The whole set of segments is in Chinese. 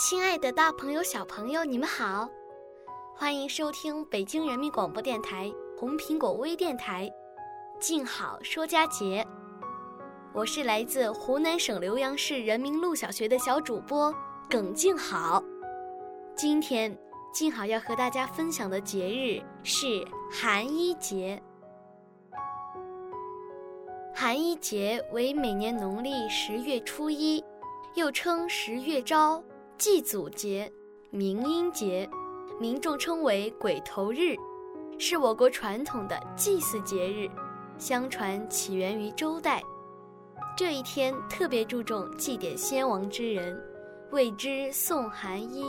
亲爱的大朋友、小朋友，你们好，欢迎收听北京人民广播电台红苹果微电台。静好说佳节，我是来自湖南省浏阳市人民路小学的小主播耿静好。今天静好要和大家分享的节日是寒衣节。寒衣节为每年农历十月初一，又称十月朝、祭祖节、明阴节，民众称为鬼头日，是我国传统的祭祀节日。相传起源于周代，这一天特别注重祭奠先亡之人，谓之送寒衣。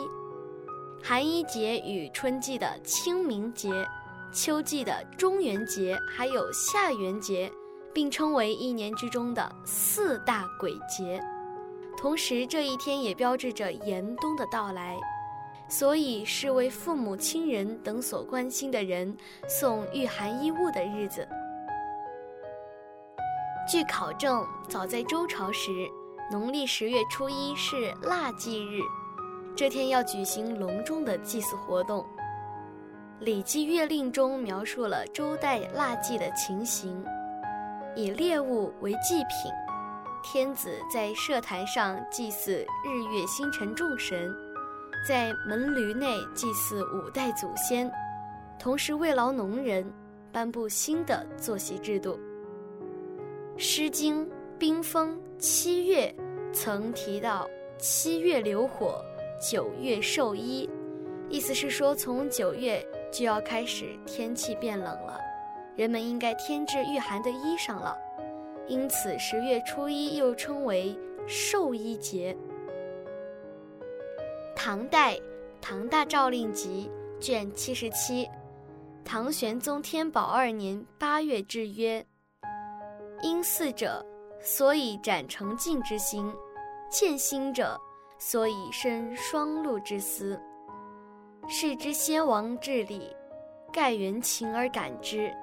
寒衣节与春季的清明节、秋季的中元节还有下元节并称为一年之中的四大鬼节。同时，这一天也标志着严冬的到来，所以是为父母亲人等所关心的人送御寒衣物的日子。据考证，早在周朝时，农历十月初一是腊祭日，这天要举行隆重的祭祀活动。《礼记月令》中描述了周代腊祭的情形：以猎物为祭品，天子在社坛上祭祀日月星辰众神，在门闾内祭祀五代祖先，同时慰劳农人，颁布新的作息制度。《诗经·冰封七月》曾提到“七月流火，九月授衣”，意思是说从九月就要开始天气变冷了，人们应该添置御寒的衣裳了。因此，十月初一又称为寿衣节。唐代《唐大诏令集》卷七十七，唐玄宗天宝二年八月制曰。因祀者，所以展成敬之心；见心者，所以生双露之思。视之先王治理，盖原情而感之。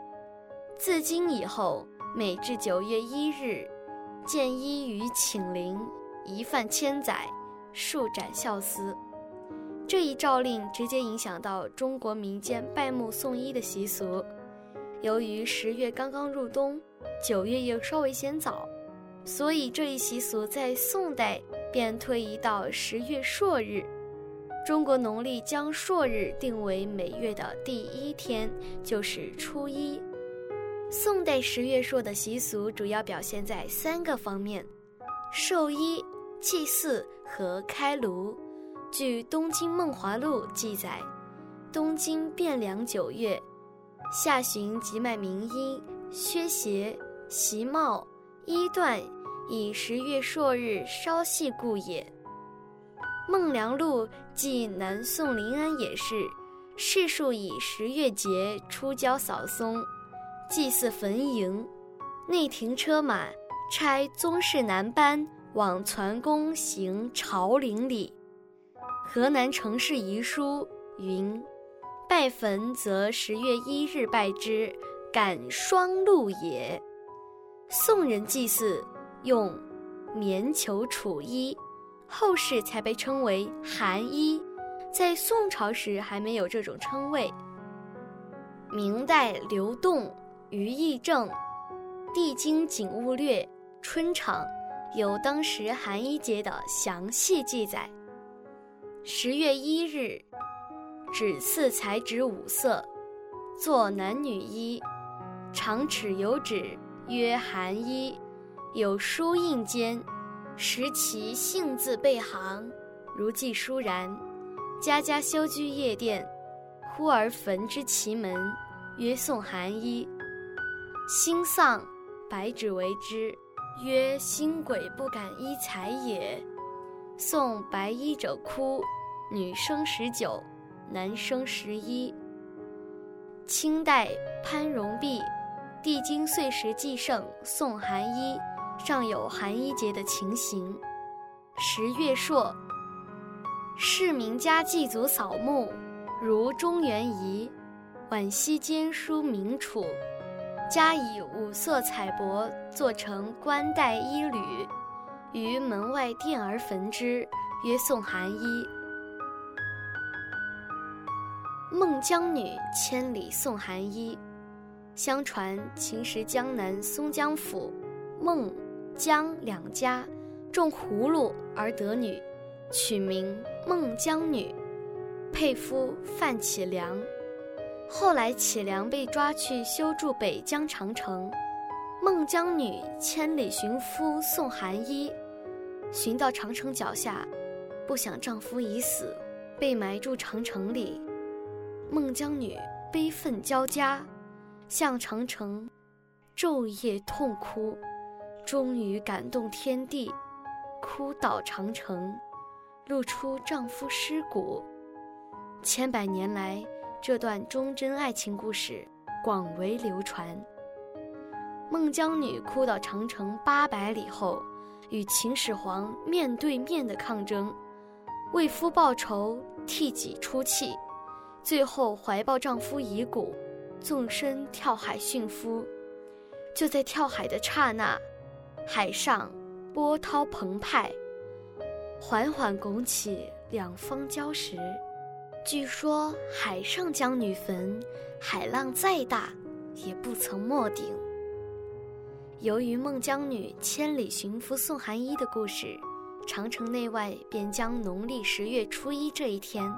自今以后，每至九月一日，见衣于寝陵，一饭千载，数斩孝思。这一诏令直接影响到中国民间拜墓送衣的习俗。由于十月刚刚入冬。九月又稍微嫌早，所以这一习俗在宋代便推移到十月朔日。中国农历将朔日定为每月的第一天，就是初一。宋代十月朔的习俗主要表现在三个方面：寿衣、祭祀和开炉。据《东京梦华录》记载，东京汴梁九月下旬即卖名衣、靴鞋。席帽衣缎，以十月朔日稍细故也。《孟良录》记南宋临安也是，世数以十月节出郊扫松，祭祀坟茔，内停车马，差宗室男班往攒宫行朝陵礼。河南城市遗书云：“拜坟则十月一日拜之，感双露也。”宋人祭祀用棉裘楚衣，后世才被称为寒衣，在宋朝时还没有这种称谓。明代刘栋《于义正地经景物略》春场有当时寒衣节的详细记载。十月一日，指次裁纸五色，作男女衣。长尺有指，曰寒衣，有书印间，识其姓字背行，如记书然。家家修居夜店，忽而焚之其门，曰送寒衣。心丧，白纸为之，曰心鬼不敢依财也。送白衣者哭，女生十九，男生十一。清代潘荣弼《帝京岁时记胜》送寒衣，上有寒衣节的情形。十月朔，市民家祭祖扫墓，如中原仪，晚夕兼书明楚，加以五色彩帛做成冠带衣履。于门外殿而焚之，曰送寒衣。孟姜女千里送寒衣。相传秦时江南松江府孟、姜两家种葫芦而得女，取名孟姜女，配夫范启良。后来启良被抓去修筑北疆长城，孟姜女千里寻夫送寒衣。寻到长城脚下，不想丈夫已死，被埋住长城里。孟姜女悲愤交加，向长城昼夜痛哭，终于感动天地，哭倒长城，露出丈夫尸骨。千百年来，这段忠贞爱情故事广为流传。孟姜女哭倒长城八百里后。与秦始皇面对面的抗争，为夫报仇，替己出气，最后怀抱丈夫遗骨，纵身跳海殉夫。就在跳海的刹那，海上波涛澎湃，缓缓拱起两方礁石。据说海上将女坟，海浪再大，也不曾没顶。由于孟姜女千里寻夫送寒衣的故事，长城内外便将农历十月初一这一天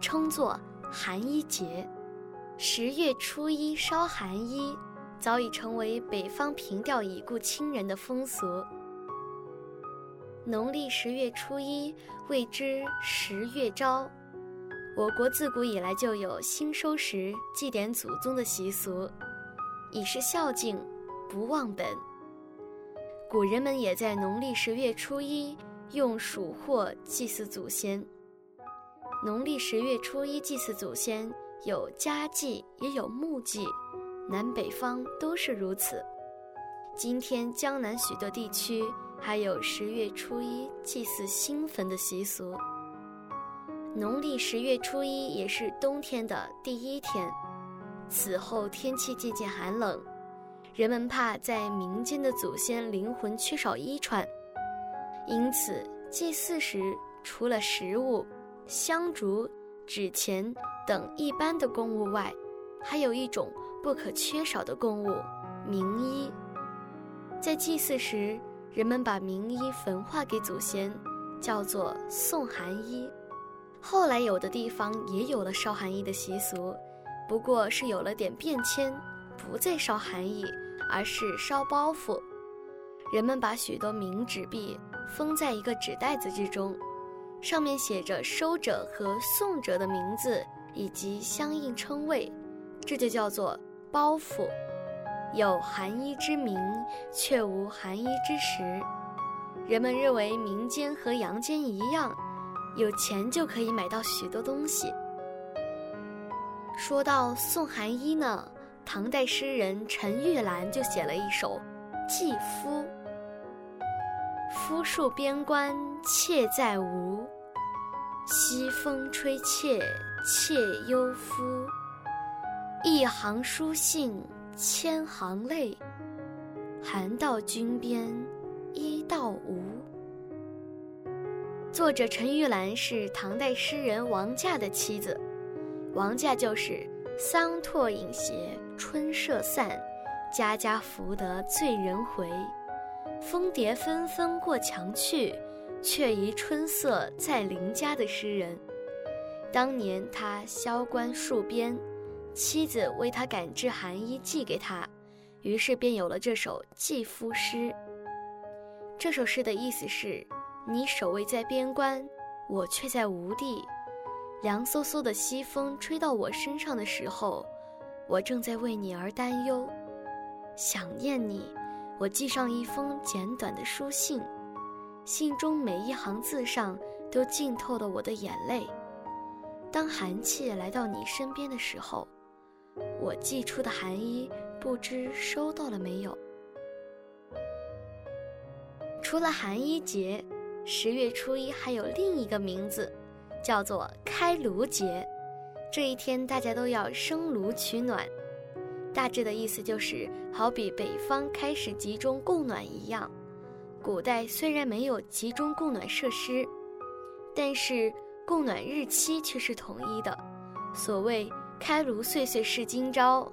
称作寒衣节。十月初一烧寒衣，早已成为北方凭吊已故亲人的风俗。农历十月初一谓之十月朝。我国自古以来就有新收时祭奠祖宗的习俗，以示孝敬。不忘本。古人们也在农历十月初一用鼠货祭祀祖先。农历十月初一祭祀祖先有家祭，也有墓祭，南北方都是如此。今天江南许多地区还有十月初一祭祀新坟的习俗。农历十月初一也是冬天的第一天，此后天气渐渐寒冷。人们怕在民间的祖先灵魂缺少衣穿，因此祭祀时除了食物、香烛、纸钱等一般的供物外，还有一种不可缺少的供物——名衣。在祭祀时，人们把名衣焚化给祖先，叫做送寒衣。后来有的地方也有了烧寒衣的习俗，不过是有了点变迁。不再烧寒衣，而是烧包袱。人们把许多冥纸币封在一个纸袋子之中，上面写着收者和送者的名字以及相应称谓，这就叫做包袱。有寒衣之名，却无寒衣之实。人们认为民间和阳间一样，有钱就可以买到许多东西。说到送寒衣呢？唐代诗人陈玉兰就写了一首《寄夫》：“夫戍边关妾在吴，西风吹妾妾忧夫。一行书信千行泪，寒到军边衣到无。”作者陈玉兰是唐代诗人王驾的妻子，王驾就是桑拓影斜。春社散，家家福得醉人回。蜂蝶纷纷过墙去，却疑春色在邻家的诗人。当年他萧关戍边，妻子为他赶制寒衣寄给他，于是便有了这首寄夫诗。这首诗的意思是：你守卫在边关，我却在吴地。凉飕飕的西风吹到我身上的时候，我正在为你而担忧，想念你。我寄上一封简短的书信，信中每一行字上都浸透了我的眼泪。当寒气来到你身边的时候，我寄出的寒衣不知收到了没有。除了寒衣节，十月初一还有另一个名字，叫做开炉节。这一天大家都要生炉取暖，大致的意思就是好比北方开始集中供暖一样。古代虽然没有集中供暖设施，但是供暖日期却是统一的。所谓“开炉岁岁是今朝，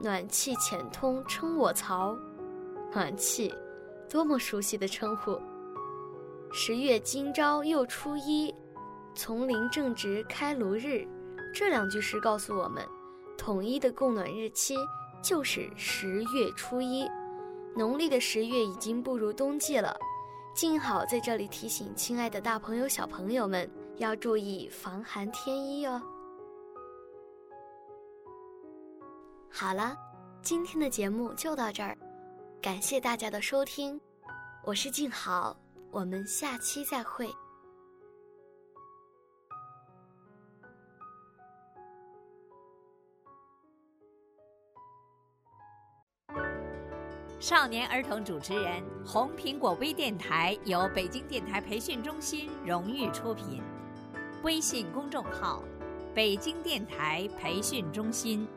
暖气浅通称我槽”，暖气。多么熟悉的称呼！十月今朝又初一，丛林正值开炉日。这两句诗告诉我们，统一的供暖日期就是十月初一。农历的十月已经步入冬季了，静好在这里提醒亲爱的大朋友、小朋友们要注意防寒添衣哦。好了，今天的节目就到这儿。感谢大家的收听，我是静好，我们下期再会。少年儿童主持人，红苹果微电台由北京电台培训中心荣誉出品，微信公众号：北京电台培训中心。